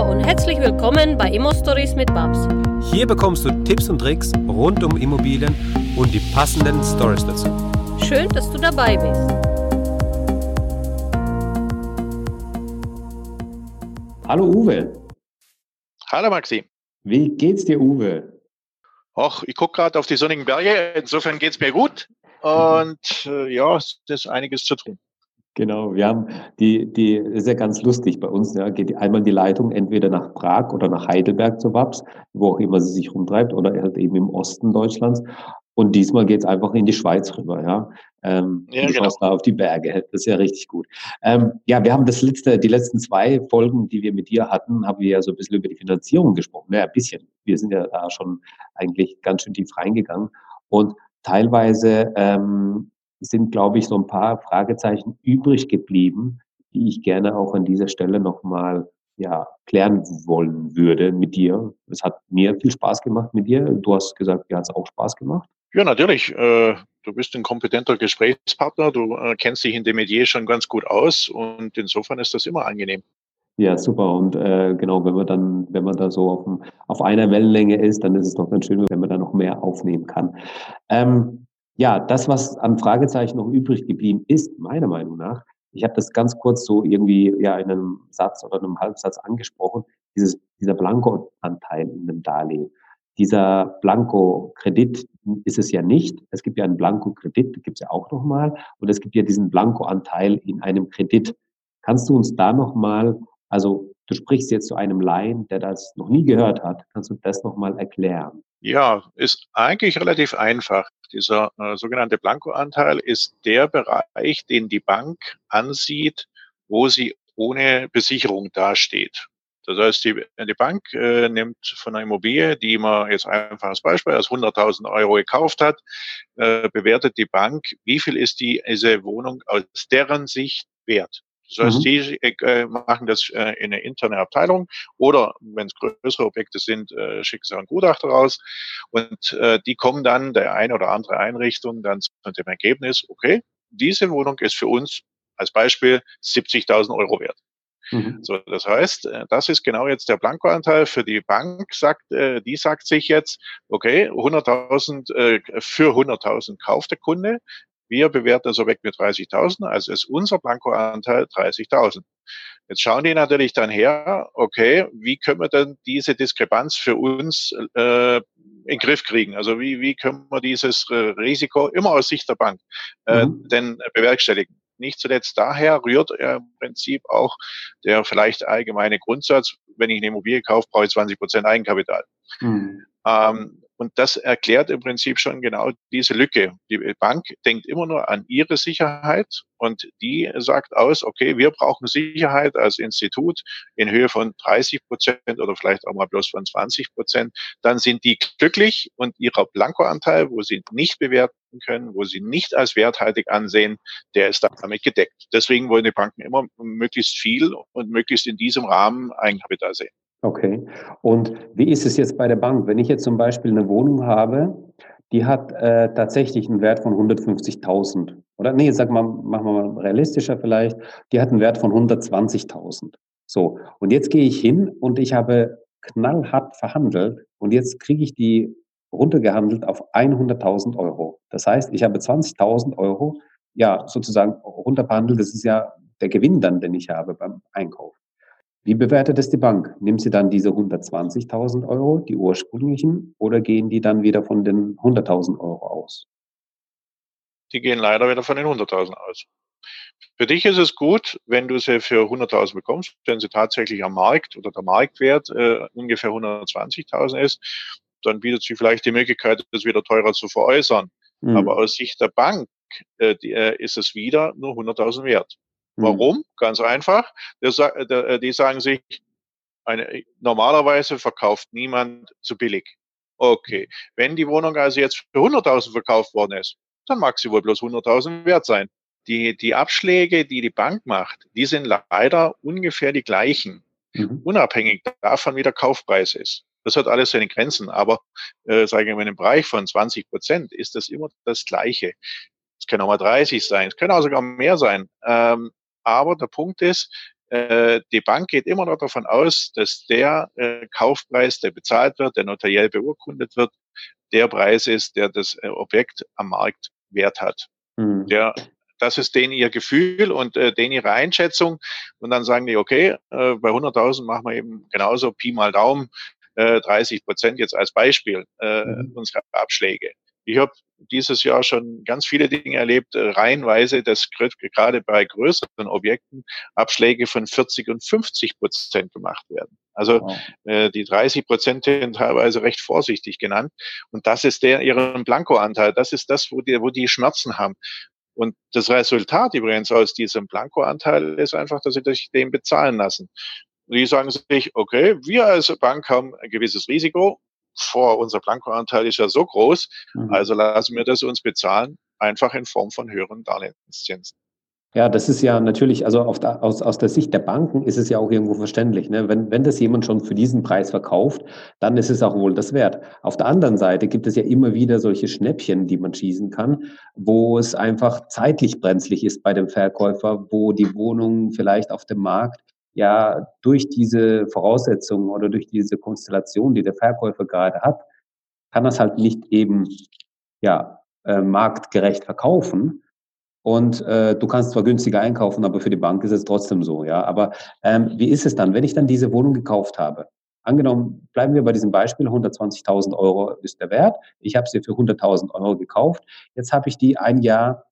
Hallo und herzlich willkommen bei Immo Stories mit Babs. Hier bekommst du Tipps und Tricks rund um Immobilien und die passenden Stories dazu. Schön, dass du dabei bist. Hallo Uwe. Hallo Maxi. Wie geht's dir, Uwe? Ach, ich gucke gerade auf die sonnigen Berge. Insofern geht's mir gut. Und äh, ja, es ist einiges zu tun. Genau, wir haben die, die ist ja ganz lustig bei uns, ja, geht einmal die Leitung entweder nach Prag oder nach Heidelberg zur WAPS, wo auch immer sie sich rumtreibt, oder halt eben im Osten Deutschlands. Und diesmal geht's einfach in die Schweiz rüber, ja. Ähm, ja, du genau. schaust da auf die Berge. Das ist ja richtig gut. Ähm, ja, wir haben das letzte, die letzten zwei Folgen, die wir mit dir hatten, haben wir ja so ein bisschen über die Finanzierung gesprochen. Ja, ein bisschen. Wir sind ja da schon eigentlich ganz schön tief reingegangen. Und teilweise ähm, sind, glaube ich, so ein paar Fragezeichen übrig geblieben, die ich gerne auch an dieser Stelle nochmal ja, klären wollen würde mit dir. Es hat mir viel Spaß gemacht mit dir. Du hast gesagt, dir hat es auch Spaß gemacht. Ja, natürlich. Äh, du bist ein kompetenter Gesprächspartner. Du äh, kennst dich in dem Medier schon ganz gut aus und insofern ist das immer angenehm. Ja, super. Und äh, genau, wenn man dann, wenn man da so auf, auf einer Wellenlänge ist, dann ist es doch ganz schön, wenn man da noch mehr aufnehmen kann. Ähm, ja, das, was an Fragezeichen noch übrig geblieben ist, meiner Meinung nach, ich habe das ganz kurz so irgendwie ja in einem Satz oder einem Halbsatz angesprochen, dieses, dieser Blanko-Anteil in dem Darlehen. Dieser Blanko-Kredit ist es ja nicht. Es gibt ja einen Blanko-Kredit, gibt es ja auch nochmal. Und es gibt ja diesen Blanko-Anteil in einem Kredit. Kannst du uns da nochmal, also du sprichst jetzt zu einem Laien, der das noch nie gehört hat, kannst du das nochmal erklären? Ja, ist eigentlich relativ einfach. Dieser äh, sogenannte Blankoanteil ist der Bereich, den die Bank ansieht, wo sie ohne Besicherung dasteht. Das heißt, die, die Bank äh, nimmt von einer Immobilie, die man jetzt einfach als Beispiel als 100.000 Euro gekauft hat, äh, bewertet die Bank, wie viel ist die, diese Wohnung aus deren Sicht wert. Das heißt, mhm. die äh, machen das äh, in eine interne Abteilung oder wenn es größere Objekte sind, äh, schicken sie einen Gutachter raus und äh, die kommen dann der eine oder andere Einrichtung dann zu dem Ergebnis, okay, diese Wohnung ist für uns als Beispiel 70.000 Euro wert. Mhm. So, das heißt, äh, das ist genau jetzt der Blankoanteil für die Bank. Sagt, äh, die sagt sich jetzt, okay, 100.000 äh, für 100.000 kauft der Kunde. Wir bewerten das Objekt mit 30.000, also ist unser Blankoanteil 30.000. Jetzt schauen die natürlich dann her, okay, wie können wir denn diese Diskrepanz für uns äh, in den Griff kriegen? Also wie, wie können wir dieses äh, Risiko immer aus Sicht der Bank äh, mhm. denn bewerkstelligen? Nicht zuletzt daher rührt im Prinzip auch der vielleicht allgemeine Grundsatz, wenn ich eine Immobilie kaufe, brauche ich 20 Prozent Eigenkapital. Mhm. Ähm, und das erklärt im Prinzip schon genau diese Lücke. Die Bank denkt immer nur an ihre Sicherheit und die sagt aus, okay, wir brauchen Sicherheit als Institut in Höhe von 30 Prozent oder vielleicht auch mal bloß von 20 Prozent. Dann sind die glücklich und ihrer Blankoanteil, wo sie nicht bewerten können, wo sie nicht als werthaltig ansehen, der ist damit gedeckt. Deswegen wollen die Banken immer möglichst viel und möglichst in diesem Rahmen Eigenkapital sehen. Okay. Und wie ist es jetzt bei der Bank? Wenn ich jetzt zum Beispiel eine Wohnung habe, die hat äh, tatsächlich einen Wert von 150.000. Oder nee, sag mal, machen wir mal realistischer vielleicht. Die hat einen Wert von 120.000. So. Und jetzt gehe ich hin und ich habe knallhart verhandelt und jetzt kriege ich die runtergehandelt auf 100.000 Euro. Das heißt, ich habe 20.000 Euro, ja, sozusagen runterbehandelt. Das ist ja der Gewinn dann, den ich habe beim Einkauf. Wie bewertet es die Bank? Nimmt sie dann diese 120.000 Euro, die ursprünglichen, oder gehen die dann wieder von den 100.000 Euro aus? Die gehen leider wieder von den 100.000 aus. Für dich ist es gut, wenn du sie für 100.000 bekommst, wenn sie tatsächlich am Markt oder der Marktwert äh, ungefähr 120.000 ist, dann bietet sie vielleicht die Möglichkeit, das wieder teurer zu veräußern. Mhm. Aber aus Sicht der Bank äh, die, äh, ist es wieder nur 100.000 wert. Mhm. Warum? Ganz einfach. Äh, die sagen sich, eine, normalerweise verkauft niemand zu billig. Okay. Wenn die Wohnung also jetzt für 100.000 verkauft worden ist, dann mag sie wohl bloß 100.000 wert sein. Die, die Abschläge, die die Bank macht, die sind leider ungefähr die gleichen, mhm. unabhängig davon, wie der Kaufpreis ist. Das hat alles seine Grenzen, aber äh, sagen wir mal, im Bereich von 20 Prozent ist das immer das Gleiche. Es können auch mal 30 sein, es können auch sogar mehr sein. Ähm, aber der Punkt ist, äh, die Bank geht immer noch davon aus, dass der äh, Kaufpreis, der bezahlt wird, der notariell beurkundet wird, der Preis ist, der das äh, Objekt am Markt wert hat. Mhm. Der, das ist denen ihr Gefühl und äh, denen ihre Einschätzung. Und dann sagen die, okay, äh, bei 100.000 machen wir eben genauso Pi mal Daumen, äh, 30 Prozent jetzt als Beispiel äh, mhm. unserer Abschläge. Ich habe dieses Jahr schon ganz viele Dinge erlebt, äh, reihenweise, dass gerade bei größeren Objekten Abschläge von 40 und 50 Prozent gemacht werden. Also wow. äh, die 30 Prozent sind teilweise recht vorsichtig genannt. Und das ist der ihren Blankoanteil. Das ist das, wo die, wo die Schmerzen haben. Und das Resultat übrigens aus diesem Blankoanteil ist einfach, dass sie sich den bezahlen lassen. Und die sagen sich, okay, wir als Bank haben ein gewisses Risiko vor, unser Blankoanteil ist ja so groß, mhm. also lassen wir das uns bezahlen, einfach in Form von höheren Darlehenszinsen. Ja, das ist ja natürlich, also der, aus, aus der Sicht der Banken ist es ja auch irgendwo verständlich. Ne? Wenn, wenn das jemand schon für diesen Preis verkauft, dann ist es auch wohl das wert. Auf der anderen Seite gibt es ja immer wieder solche Schnäppchen, die man schießen kann, wo es einfach zeitlich brenzlig ist bei dem Verkäufer, wo die Wohnung vielleicht auf dem Markt ja durch diese Voraussetzungen oder durch diese Konstellation, die der Verkäufer gerade hat, kann das halt nicht eben ja äh, marktgerecht verkaufen. Und äh, du kannst zwar günstiger einkaufen, aber für die Bank ist es trotzdem so, ja. Aber ähm, wie ist es dann, wenn ich dann diese Wohnung gekauft habe? Angenommen, bleiben wir bei diesem Beispiel, 120.000 Euro ist der Wert. Ich habe sie für 100.000 Euro gekauft. Jetzt habe ich die ein Jahr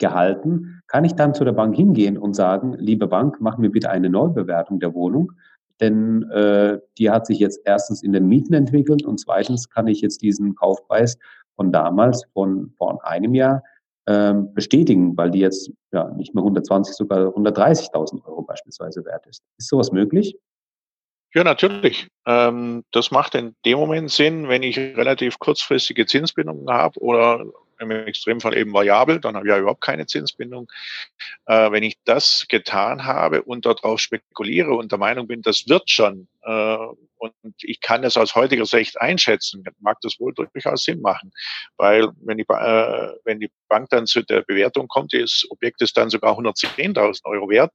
gehalten, kann ich dann zu der Bank hingehen und sagen, liebe Bank, mach mir bitte eine Neubewertung der Wohnung, denn äh, die hat sich jetzt erstens in den Mieten entwickelt und zweitens kann ich jetzt diesen Kaufpreis von damals, von vor einem Jahr, ähm, bestätigen, weil die jetzt ja nicht mehr 120, sogar 130.000 Euro beispielsweise wert ist. Ist sowas möglich? Ja, natürlich. Ähm, das macht in dem Moment Sinn, wenn ich relativ kurzfristige Zinsbindungen habe oder im Extremfall eben variabel, dann habe ich ja überhaupt keine Zinsbindung. Äh, wenn ich das getan habe und darauf spekuliere und der Meinung bin, das wird schon, und ich kann es aus heutiger Sicht einschätzen, mag das wohl durchaus Sinn machen. Weil wenn die, äh, wenn die Bank dann zu der Bewertung kommt, das Objekt ist dann sogar 110.000 Euro wert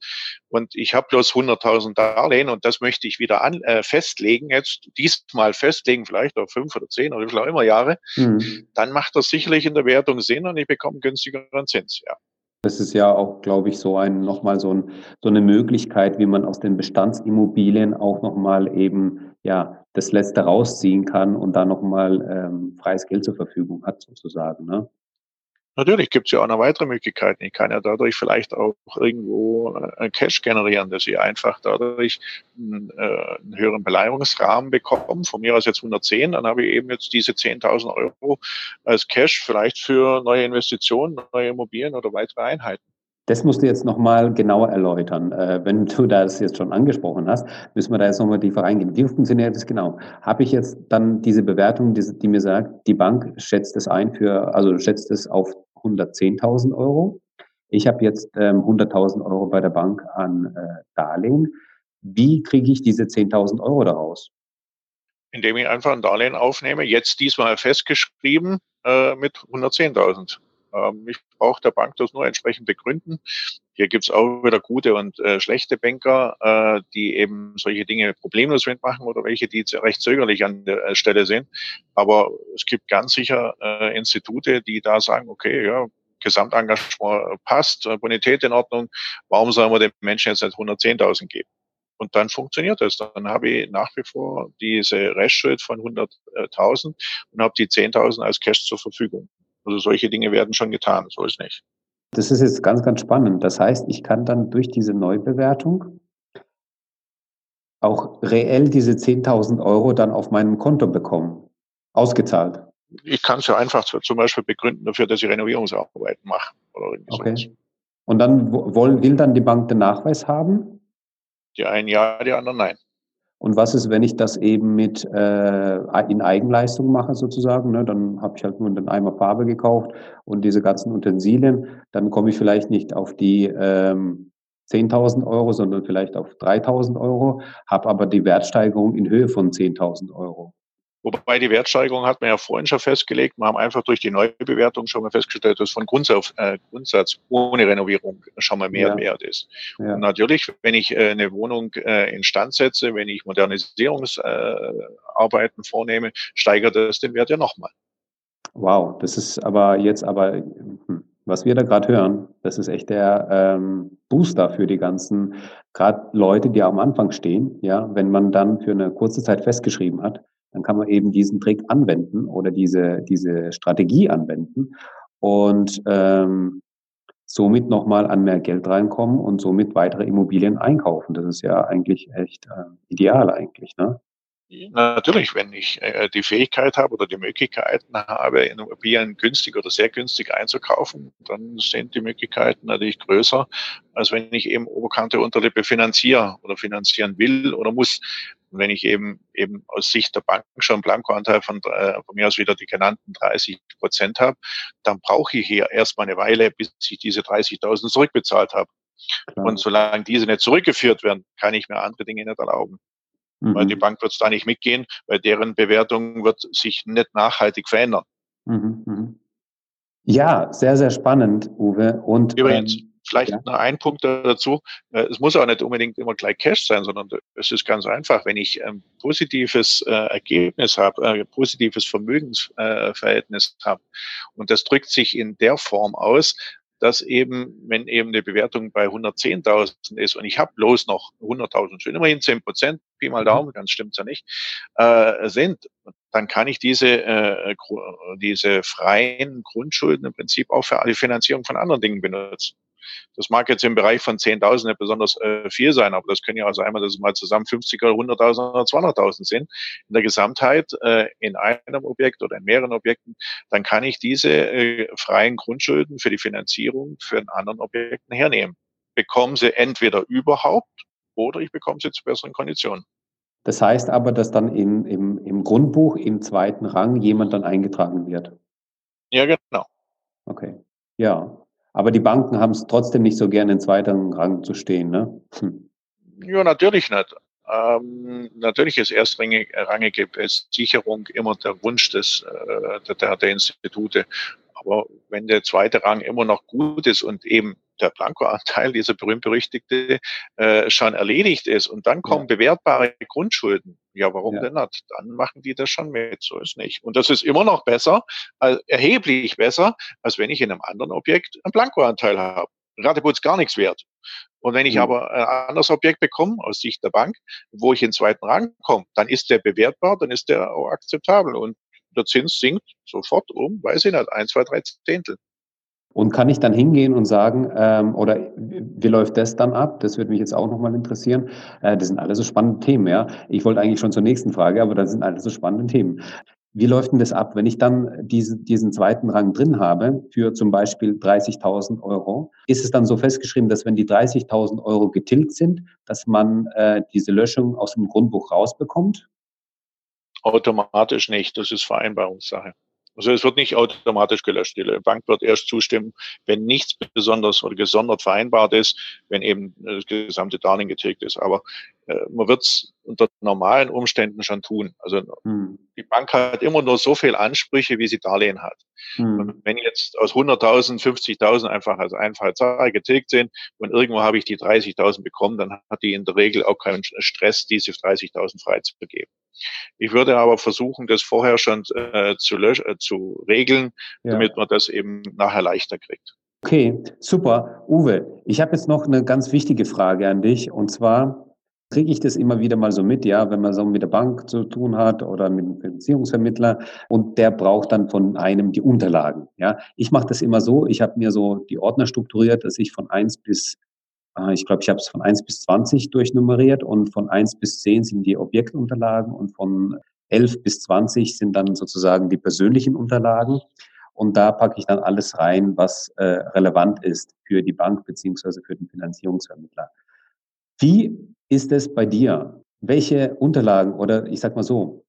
und ich habe bloß 100.000 Darlehen und das möchte ich wieder an, äh, festlegen, jetzt diesmal festlegen, vielleicht auf fünf oder zehn oder wie viel auch immer Jahre, mhm. dann macht das sicherlich in der Bewertung Sinn und ich bekomme günstigeren Zins. Ja. Das ist ja auch, glaube ich, so ein nochmal so, ein, so eine Möglichkeit, wie man aus den Bestandsimmobilien auch nochmal eben ja das Letzte rausziehen kann und da nochmal ähm, freies Geld zur Verfügung hat, sozusagen. Ne? Natürlich gibt es ja auch noch weitere Möglichkeiten. Ich kann ja dadurch vielleicht auch irgendwo äh, Cash generieren, dass ich einfach dadurch einen, äh, einen höheren Beleihungsrahmen bekomme. Von mir aus jetzt 110, dann habe ich eben jetzt diese 10.000 Euro als Cash vielleicht für neue Investitionen, neue Immobilien oder weitere Einheiten. Das musst du jetzt nochmal genauer erläutern. Äh, wenn du das jetzt schon angesprochen hast, müssen wir da jetzt nochmal tiefer reingehen. Wie funktioniert das genau? Habe ich jetzt dann diese Bewertung, die, die mir sagt, die Bank schätzt es ein für, also schätzt es auf 110.000 Euro. Ich habe jetzt ähm, 100.000 Euro bei der Bank an äh, Darlehen. Wie kriege ich diese 10.000 Euro daraus? Indem ich einfach ein Darlehen aufnehme, jetzt diesmal festgeschrieben äh, mit 110.000. Ähm, ich brauche der Bank das nur entsprechend begründen. Hier gibt's auch wieder gute und äh, schlechte Banker, äh, die eben solche Dinge problemlos mitmachen oder welche, die recht zögerlich an der äh, Stelle sind. Aber es gibt ganz sicher äh, Institute, die da sagen, okay, ja, Gesamtengagement passt, äh, Bonität in Ordnung, warum sollen wir dem Menschen jetzt nicht 110.000 geben? Und dann funktioniert das. Dann habe ich nach wie vor diese Restschuld von 100.000 und habe die 10.000 als Cash zur Verfügung. Also solche Dinge werden schon getan, so ist nicht. Das ist jetzt ganz, ganz spannend. Das heißt, ich kann dann durch diese Neubewertung auch reell diese 10.000 Euro dann auf meinem Konto bekommen, ausgezahlt. Ich kann es ja einfach zum Beispiel begründen dafür, dass ich Renovierungsarbeiten mache. Oder okay. Sowas. Und dann will, will dann die Bank den Nachweis haben? Die einen ja, die anderen nein. Und was ist, wenn ich das eben mit äh, in Eigenleistung mache sozusagen? Ne? Dann habe ich halt nur den Eimer Farbe gekauft und diese ganzen Utensilien. Dann komme ich vielleicht nicht auf die ähm, 10.000 Euro, sondern vielleicht auf 3.000 Euro, habe aber die Wertsteigerung in Höhe von 10.000 Euro. Wobei die Wertsteigerung hat man ja vorhin schon festgelegt. Wir haben einfach durch die Neubewertung schon mal festgestellt, dass von Grundsatz, äh, Grundsatz ohne Renovierung schon mal mehr ja. wert ist. Ja. Und natürlich, wenn ich äh, eine Wohnung äh, instand setze, wenn ich Modernisierungsarbeiten äh, vornehme, steigert das den Wert ja nochmal. Wow, das ist aber jetzt aber, hm, was wir da gerade hören, das ist echt der ähm, Booster für die ganzen, gerade Leute, die am Anfang stehen, ja, wenn man dann für eine kurze Zeit festgeschrieben hat, dann kann man eben diesen Trick anwenden oder diese, diese Strategie anwenden und ähm, somit nochmal an mehr Geld reinkommen und somit weitere Immobilien einkaufen. Das ist ja eigentlich echt äh, ideal eigentlich, ne? Natürlich, wenn ich äh, die Fähigkeit habe oder die Möglichkeiten habe, Immobilien günstig oder sehr günstig einzukaufen, dann sind die Möglichkeiten natürlich größer, als wenn ich eben Oberkante Unterlippe finanziere oder finanzieren will oder muss. Und wenn ich eben eben aus Sicht der Banken schon einen Blankoanteil von, äh, von mir aus wieder die genannten 30 Prozent habe, dann brauche ich hier erstmal eine Weile, bis ich diese 30.000 zurückbezahlt habe. Klar. Und solange diese nicht zurückgeführt werden, kann ich mir andere Dinge nicht erlauben. Mhm. Weil die mhm. Bank wird es da nicht mitgehen, weil deren Bewertung wird sich nicht nachhaltig verändern. Mhm. mhm. Ja, sehr, sehr spannend, Uwe. Und übrigens, ähm, vielleicht ja. noch ein Punkt dazu. Äh, es muss auch nicht unbedingt immer gleich Cash sein, sondern es ist ganz einfach. Wenn ich ein positives äh, Ergebnis habe, ein äh, positives Vermögensverhältnis habe und das drückt sich in der Form aus, dass eben, wenn eben eine Bewertung bei 110.000 ist und ich habe bloß noch 100.000, schon immerhin 10 Prozent, Pi mal mhm. Daumen, ganz stimmt's ja nicht, äh, sind, dann kann ich diese, äh, diese freien Grundschulden im Prinzip auch für die Finanzierung von anderen Dingen benutzen. Das mag jetzt im Bereich von 10.000 nicht besonders äh, viel sein, aber das können ja also einmal, dass es mal zusammen 50 oder 100.000 oder 200.000 sind in der Gesamtheit äh, in einem Objekt oder in mehreren Objekten, dann kann ich diese äh, freien Grundschulden für die Finanzierung für einen anderen Objekten hernehmen. Bekommen sie entweder überhaupt oder ich bekomme sie zu besseren Konditionen. Das heißt aber, dass dann im, im, im Grundbuch im zweiten Rang jemand dann eingetragen wird. Ja, genau. Okay. Ja, aber die Banken haben es trotzdem nicht so gerne in zweiten Rang zu stehen, ne? Hm. Ja, natürlich nicht. Ähm, natürlich ist erstrangige Sicherung immer der Wunsch des, äh, der, der Institute. Aber wenn der zweite Rang immer noch gut ist und eben der Blankoanteil, dieser berühmt-berüchtigte, äh, schon erledigt ist und dann kommen ja. bewertbare Grundschulden, ja, warum ja. denn nicht? Dann machen die das schon mit, so ist nicht. Und das ist immer noch besser, äh, erheblich besser, als wenn ich in einem anderen Objekt einen Blankoanteil habe. Rateputz gar nichts wert. Und wenn ich mhm. aber ein anderes Objekt bekomme, aus Sicht der Bank, wo ich in den zweiten Rang komme, dann ist der bewertbar, dann ist der auch akzeptabel. Und der Zins sinkt sofort um, weiß ich nicht, ein, zwei, drei Zehntel. Und kann ich dann hingehen und sagen, ähm, oder wie läuft das dann ab? Das würde mich jetzt auch nochmal interessieren. Äh, das sind alles so spannende Themen, ja. Ich wollte eigentlich schon zur nächsten Frage, aber das sind alles so spannende Themen. Wie läuft denn das ab, wenn ich dann diese, diesen zweiten Rang drin habe für zum Beispiel 30.000 Euro? Ist es dann so festgeschrieben, dass wenn die 30.000 Euro getilgt sind, dass man äh, diese Löschung aus dem Grundbuch rausbekommt? Automatisch nicht, das ist Vereinbarungssache. Also es wird nicht automatisch gelöscht. Die Bank wird erst zustimmen, wenn nichts besonders oder gesondert vereinbart ist, wenn eben das gesamte Darlehen getilgt ist. Aber äh, man wird es unter normalen Umständen schon tun. Also hm. die Bank hat immer nur so viel Ansprüche, wie sie Darlehen hat. Hm. Und wenn jetzt aus 100.000, 50.000 einfach als einfache Zahl getilgt sind und irgendwo habe ich die 30.000 bekommen, dann hat die in der Regel auch keinen Stress, diese 30.000 freizugeben. Ich würde aber versuchen, das vorher schon äh, zu, äh, zu regeln, ja. damit man das eben nachher leichter kriegt. Okay, super. Uwe, ich habe jetzt noch eine ganz wichtige Frage an dich. Und zwar kriege ich das immer wieder mal so mit, ja, wenn man so mit der Bank zu tun hat oder mit einem Finanzierungsvermittler und der braucht dann von einem die Unterlagen. Ja, ich mache das immer so, ich habe mir so die Ordner strukturiert, dass ich von eins bis ich glaube, ich habe es von 1 bis 20 durchnummeriert und von 1 bis 10 sind die Objektunterlagen und von 11 bis 20 sind dann sozusagen die persönlichen Unterlagen. Und da packe ich dann alles rein, was äh, relevant ist für die Bank beziehungsweise für den Finanzierungsvermittler. Wie ist es bei dir? Welche Unterlagen oder ich sag mal so,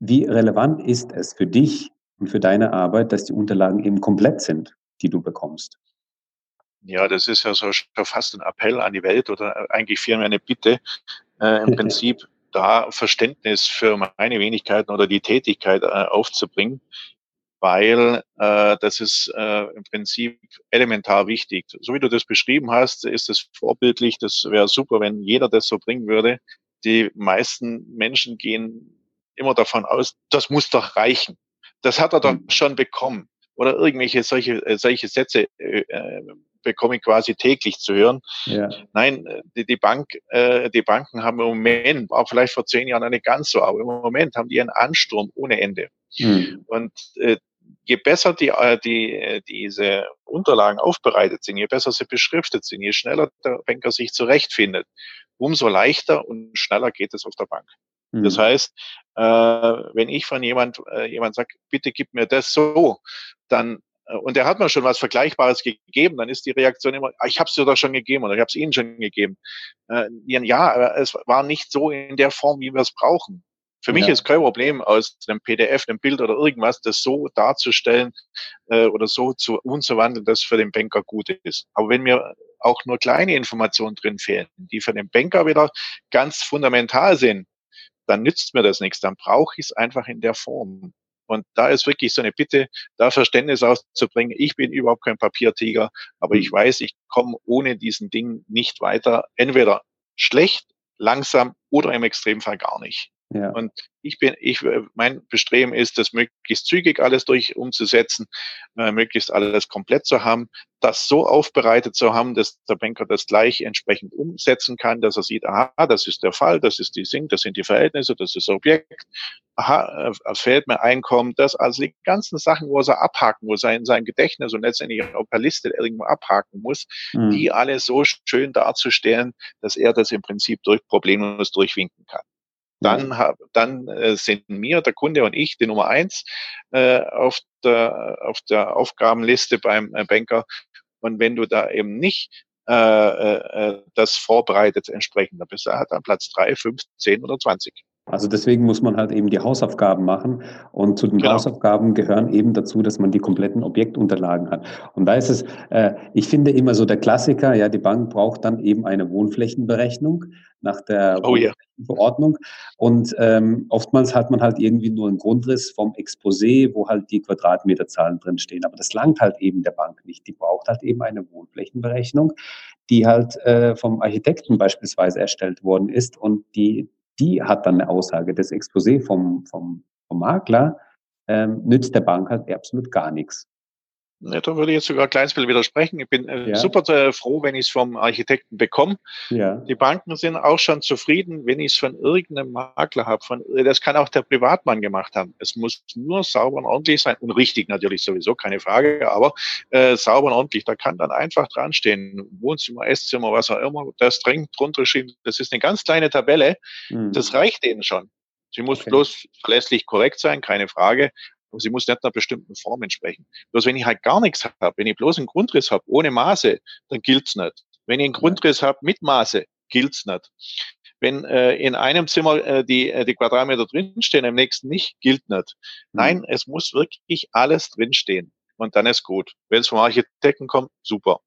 wie relevant ist es für dich und für deine Arbeit, dass die Unterlagen eben komplett sind, die du bekommst? Ja, das ist ja so schon fast ein Appell an die Welt oder eigentlich vielmehr eine Bitte. Äh, Im Prinzip, da Verständnis für meine Wenigkeiten oder die Tätigkeit äh, aufzubringen, weil äh, das ist äh, im Prinzip elementar wichtig. So wie du das beschrieben hast, ist es vorbildlich. Das wäre super, wenn jeder das so bringen würde. Die meisten Menschen gehen immer davon aus, das muss doch reichen. Das hat er doch mhm. schon bekommen. Oder irgendwelche solche, äh, solche Sätze äh, äh, bekomme ich quasi täglich zu hören. Ja. Nein, die, die Bank, äh, die Banken haben im Moment, war vielleicht vor zehn Jahren nicht ganz so, aber im Moment haben die einen Ansturm ohne Ende. Mhm. Und äh, je besser die, äh, die, äh, diese Unterlagen aufbereitet sind, je besser sie beschriftet sind, je schneller der Banker sich zurechtfindet, umso leichter und schneller geht es auf der Bank. Mhm. Das heißt, äh, wenn ich von jemand, jemand sage, bitte gib mir das so, dann und er hat mir schon was Vergleichbares gegeben, dann ist die Reaktion immer, ah, ich habe es dir doch schon gegeben oder ich habe es Ihnen schon gegeben. Äh, ja, aber es war nicht so in der Form, wie wir es brauchen. Für mich ja. ist kein Problem, aus einem PDF, einem Bild oder irgendwas, das so darzustellen äh, oder so zu umzuwandeln, dass für den Banker gut ist. Aber wenn mir auch nur kleine Informationen drin fehlen, die für den Banker wieder ganz fundamental sind, dann nützt mir das nichts. Dann brauche ich es einfach in der Form. Und da ist wirklich so eine Bitte, da Verständnis auszubringen. Ich bin überhaupt kein Papiertiger, aber ich mhm. weiß, ich komme ohne diesen Ding nicht weiter. Entweder schlecht, langsam oder im Extremfall gar nicht. Ja. Und ich bin, ich, mein Bestreben ist, das möglichst zügig alles durch umzusetzen, äh, möglichst alles komplett zu haben, das so aufbereitet zu haben, dass der Banker das gleich entsprechend umsetzen kann, dass er sieht, aha, das ist der Fall, das ist die Sing, das sind die Verhältnisse, das ist das Objekt, aha, äh, fällt mir Einkommen, das, also die ganzen Sachen, wo er abhaken muss, in sein Gedächtnis und letztendlich auf der Liste irgendwo abhaken muss, mhm. die alle so schön darzustellen, dass er das im Prinzip durch problemlos durchwinken kann dann, hab, dann äh, sind mir, der Kunde und ich die Nummer eins äh, auf, der, auf der Aufgabenliste beim äh, Banker. Und wenn du da eben nicht äh, äh, äh das vorbereitet entsprechend, dann bist du halt an Platz drei, fünf, zehn oder zwanzig. Also deswegen muss man halt eben die Hausaufgaben machen. Und zu den genau. Hausaufgaben gehören eben dazu, dass man die kompletten Objektunterlagen hat. Und da ist es, äh, ich finde immer so der Klassiker, ja, die Bank braucht dann eben eine Wohnflächenberechnung nach der oh, yeah. Verordnung. Und ähm, oftmals hat man halt irgendwie nur einen Grundriss vom Exposé, wo halt die Quadratmeterzahlen drinstehen. Aber das langt halt eben der Bank nicht. Die braucht halt eben eine Wohnflächenberechnung, die halt äh, vom Architekten beispielsweise erstellt worden ist und die die hat dann eine Aussage. Das Exposé vom, vom, vom Makler ähm, nützt der Bank halt absolut gar nichts. Ja, da würde ich jetzt sogar ein kleines bisschen widersprechen. Ich bin äh, ja. super äh, froh, wenn ich es vom Architekten bekomme. Ja. Die Banken sind auch schon zufrieden, wenn ich es von irgendeinem Makler habe. Von, äh, das kann auch der Privatmann gemacht haben. Es muss nur sauber und ordentlich sein und richtig natürlich sowieso, keine Frage, aber äh, sauber und ordentlich. Da kann dann einfach dran stehen, Wohnzimmer, Esszimmer, was auch immer, das dringend drunter stehen. Das ist eine ganz kleine Tabelle. Mhm. Das reicht denen schon. Sie muss okay. bloß verlässlich korrekt sein, keine Frage aber sie muss nicht einer bestimmten Form entsprechen. Bloß wenn ich halt gar nichts habe, wenn ich bloß einen Grundriss habe, ohne Maße, dann gilt's nicht. Wenn ich einen Grundriss habe mit Maße, gilt's nicht. Wenn äh, in einem Zimmer äh, die, äh, die Quadratmeter drinstehen, im nächsten nicht, gilt nicht. Mhm. Nein, es muss wirklich alles drinstehen. Und dann ist gut. Wenn es vom Architekten kommt, super.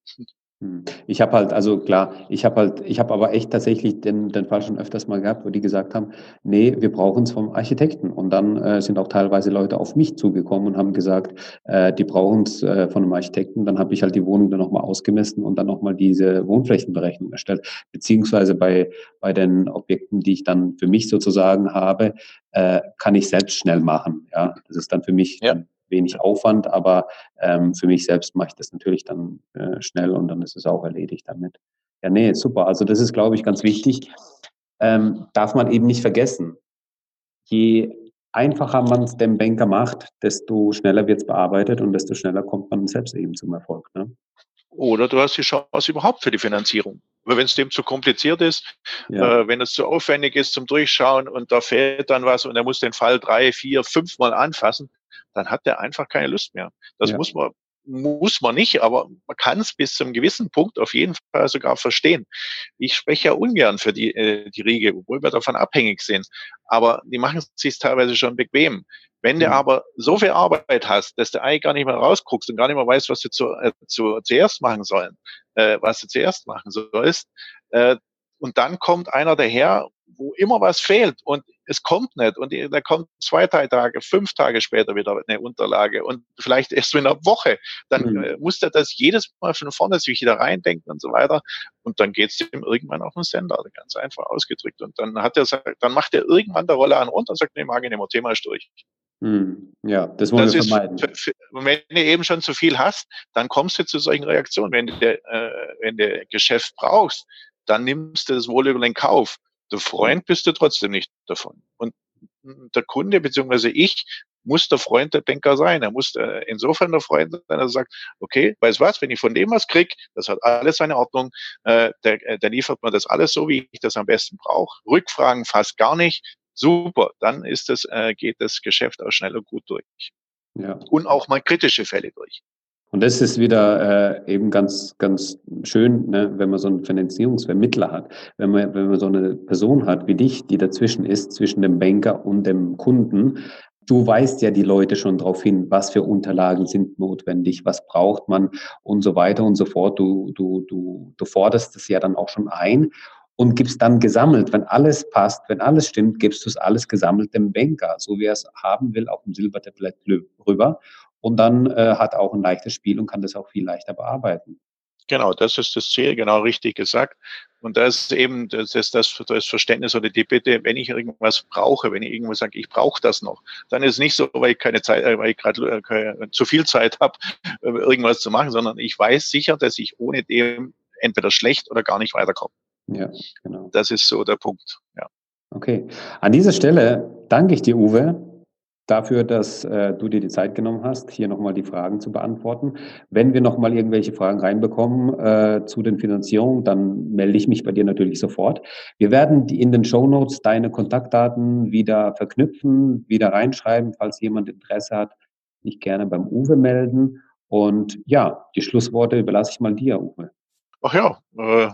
Hm. Ich habe halt, also klar, ich habe halt, ich habe aber echt tatsächlich den, den Fall schon öfters mal gehabt, wo die gesagt haben, nee, wir brauchen es vom Architekten. Und dann äh, sind auch teilweise Leute auf mich zugekommen und haben gesagt, äh, die brauchen es äh, von einem Architekten. Dann habe ich halt die Wohnung dann nochmal ausgemessen und dann nochmal diese Wohnflächenberechnung erstellt. Beziehungsweise bei, bei den Objekten, die ich dann für mich sozusagen habe, äh, kann ich selbst schnell machen. Ja, das ist dann für mich ja wenig Aufwand, aber ähm, für mich selbst mache ich das natürlich dann äh, schnell und dann ist es auch erledigt damit. Ja, nee, super. Also das ist, glaube ich, ganz wichtig. Ähm, darf man eben nicht vergessen. Je einfacher man es dem Banker macht, desto schneller wird es bearbeitet und desto schneller kommt man selbst eben zum Erfolg. Ne? Oder du hast die Chance überhaupt für die Finanzierung. Aber wenn es dem zu kompliziert ist, ja. äh, wenn es zu aufwendig ist zum Durchschauen und da fehlt dann was und er muss den Fall drei, vier, fünfmal anfassen, dann hat er einfach keine Lust mehr. Das ja. muss man muss man nicht, aber man kann es bis zum gewissen Punkt auf jeden Fall sogar verstehen. Ich spreche ja ungern für die, äh, die Riege, obwohl wir davon abhängig sind. Aber die machen es sich teilweise schon bequem. Wenn mhm. du aber so viel Arbeit hast, dass du eigentlich gar nicht mehr rausguckst und gar nicht mehr weißt, was du zu, äh, zu, zuerst machen sollen, äh, was du zuerst machen sollst, äh, und dann kommt einer daher, wo immer was fehlt und es kommt nicht und da kommt zwei, drei Tage, fünf Tage später wieder eine Unterlage und vielleicht erst in einer Woche, dann mhm. äh, muss er das jedes Mal von vorne sich wieder reindenken und so weiter und dann geht es ihm irgendwann auf den Sender, ganz einfach ausgedrückt und dann hat er, dann macht er irgendwann der Rolle an runter und sagt, nee, nicht mehr, Thema ist durch. Hm, ja, das wollen das wir vermeiden. Ist, wenn du eben schon zu viel hast, dann kommst du zu solchen Reaktionen. Wenn du, äh, wenn du Geschäft brauchst, dann nimmst du das wohl über den Kauf. Der Freund bist du trotzdem nicht davon. Und der Kunde beziehungsweise ich muss der Freund der Banker sein. Er muss äh, insofern der Freund sein, dass er sagt, okay, weißt was, wenn ich von dem was krieg, das hat alles seine Ordnung, äh, der, äh, der liefert mir das alles so, wie ich das am besten brauche. Rückfragen fast gar nicht super, dann ist das, äh, geht das Geschäft auch schnell und gut durch. Ja. Und auch mal kritische Fälle durch. Und das ist wieder äh, eben ganz, ganz schön, ne, wenn man so einen Finanzierungsvermittler hat, wenn man, wenn man so eine Person hat wie dich, die dazwischen ist, zwischen dem Banker und dem Kunden. Du weißt ja die Leute schon darauf hin, was für Unterlagen sind notwendig, was braucht man und so weiter und so fort. Du, du, du, du forderst es ja dann auch schon ein und gibst dann gesammelt, wenn alles passt, wenn alles stimmt, gibst du es alles gesammelt dem Banker, so wie er es haben will, auf dem Silbertablett rüber. Und dann äh, hat auch ein leichtes Spiel und kann das auch viel leichter bearbeiten. Genau, das ist das Ziel, genau richtig gesagt. Und das ist eben das, ist das, das Verständnis oder die Bitte, wenn ich irgendwas brauche, wenn ich irgendwo sage, ich brauche das noch, dann ist es nicht so, weil ich keine Zeit, äh, weil ich gerade äh, zu viel Zeit habe, äh, irgendwas zu machen, sondern ich weiß sicher, dass ich ohne dem entweder schlecht oder gar nicht weiterkomme. Ja, genau. Das ist so der Punkt. Ja. Okay. An dieser Stelle danke ich dir, Uwe, dafür, dass äh, du dir die Zeit genommen hast, hier nochmal die Fragen zu beantworten. Wenn wir nochmal irgendwelche Fragen reinbekommen äh, zu den Finanzierungen, dann melde ich mich bei dir natürlich sofort. Wir werden in den Show Notes deine Kontaktdaten wieder verknüpfen, wieder reinschreiben, falls jemand Interesse hat, sich gerne beim Uwe melden. Und ja, die Schlussworte überlasse ich mal dir, Uwe ach ja, äh,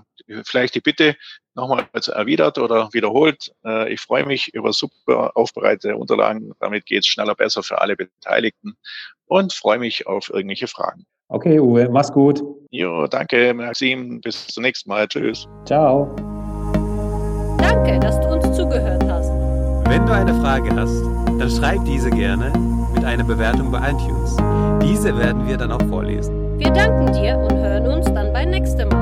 vielleicht die Bitte nochmals erwidert oder wiederholt. Äh, ich freue mich über super aufbereitete Unterlagen. Damit geht es schneller besser für alle Beteiligten und freue mich auf irgendwelche Fragen. Okay, Uwe, mach's gut. Jo, danke, Maxim. Bis zum nächsten Mal. Tschüss. Ciao. Danke, dass du uns zugehört hast. Wenn du eine Frage hast, dann schreib diese gerne mit einer Bewertung bei iTunes. Diese werden wir dann auch vorlesen. Wir danken dir und hören uns dann beim nächsten Mal.